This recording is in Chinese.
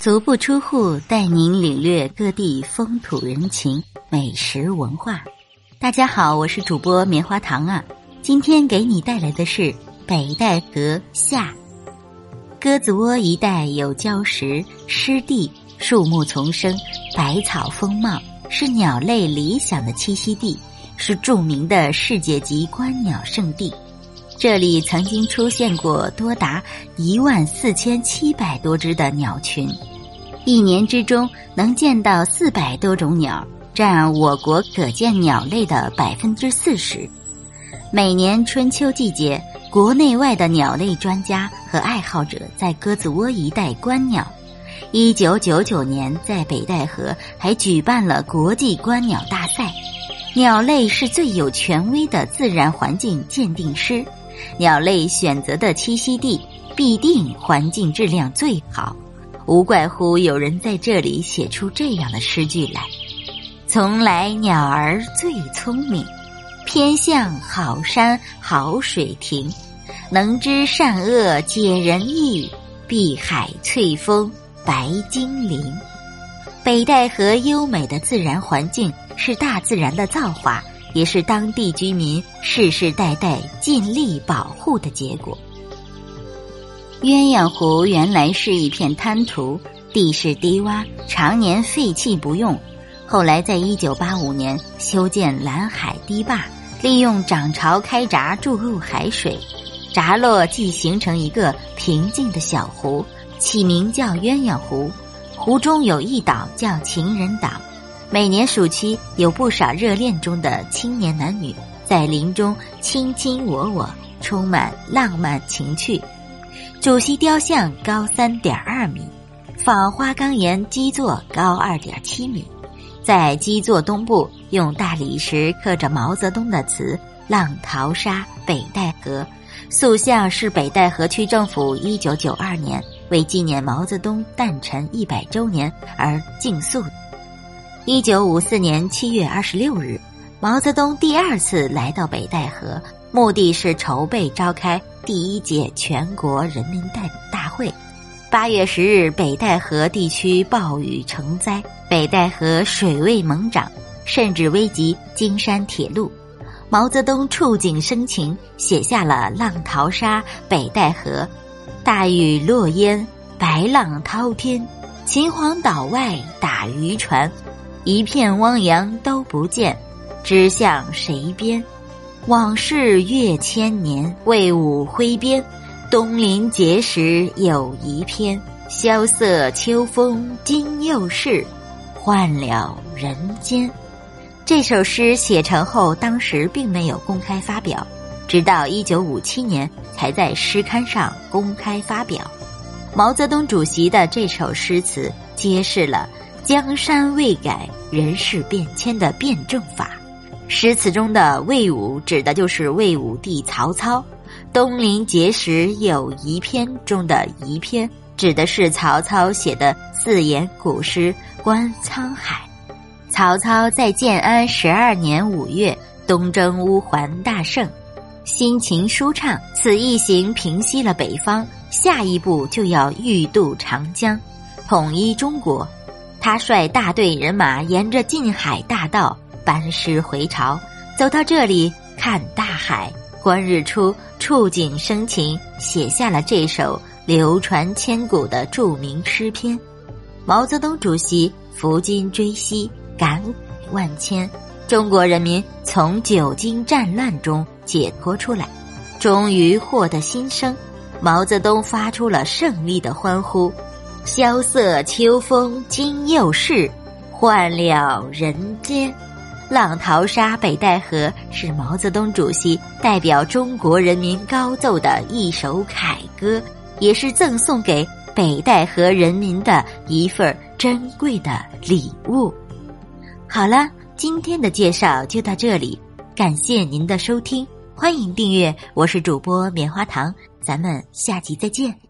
足不出户，带您领略各地风土人情、美食文化。大家好，我是主播棉花糖啊。今天给你带来的是北戴河下。鸽子窝一带有礁石、湿地、树木丛生、百草丰茂，是鸟类理想的栖息地，是著名的世界级观鸟圣地。这里曾经出现过多达一万四千七百多只的鸟群。一年之中能见到四百多种鸟，占我国可见鸟类的百分之四十。每年春秋季节，国内外的鸟类专家和爱好者在鸽子窝一带观鸟。一九九九年，在北戴河还举办了国际观鸟大赛。鸟类是最有权威的自然环境鉴定师，鸟类选择的栖息地必定环境质量最好。无怪乎有人在这里写出这样的诗句来：“从来鸟儿最聪明，偏向好山好水亭，能知善恶解人意，碧海翠峰白精灵。”北戴河优美的自然环境是大自然的造化，也是当地居民世世代代尽力保护的结果。鸳鸯湖原来是一片滩涂，地势低洼，常年废弃不用。后来在一九八五年修建蓝海堤坝，利用涨潮开闸注入海水，闸落即形成一个平静的小湖，起名叫鸳鸯湖。湖中有一岛叫情人岛，每年暑期有不少热恋中的青年男女在林中卿卿我我，充满浪漫情趣。主席雕像高三点二米，仿花岗岩基座高二点七米，在基座东部用大理石刻着毛泽东的词“浪淘沙北戴河”，塑像是北戴河区政府一九九二年为纪念毛泽东诞辰一百周年而竞塑。一九五四年七月二十六日，毛泽东第二次来到北戴河。目的是筹备召开第一届全国人民代表大会。八月十日，北戴河地区暴雨成灾，北戴河水位猛涨，甚至危及京山铁路。毛泽东触景生情，写下了《浪淘沙北戴河》：大雨落烟，白浪滔天，秦皇岛外打渔船，一片汪洋都不见，知向谁边？往事越千年，魏武挥鞭，东临碣石有遗篇。萧瑟秋风今又是，换了人间。这首诗写成后，当时并没有公开发表，直到一九五七年才在诗刊上公开发表。毛泽东主席的这首诗词，揭示了江山未改，人事变迁的辩证法。诗词中的魏武指的就是魏武帝曹操，东临碣石有遗篇中的遗篇指的是曹操写的四言古诗《观沧海》。曹操在建安十二年五月东征乌桓大胜，心情舒畅，此一行平息了北方，下一步就要欲渡长江，统一中国。他率大队人马沿着近海大道。班师回朝，走到这里看大海、观日出，触景生情，写下了这首流传千古的著名诗篇。毛泽东主席抚今追昔，感慨万千。中国人民从久经战乱中解脱出来，终于获得新生。毛泽东发出了胜利的欢呼：“萧瑟秋风今又是，换了人间。”浪淘沙北戴河是毛泽东主席代表中国人民高奏的一首凯歌，也是赠送给北戴河人民的一份珍贵的礼物。好了，今天的介绍就到这里，感谢您的收听，欢迎订阅，我是主播棉花糖，咱们下集再见。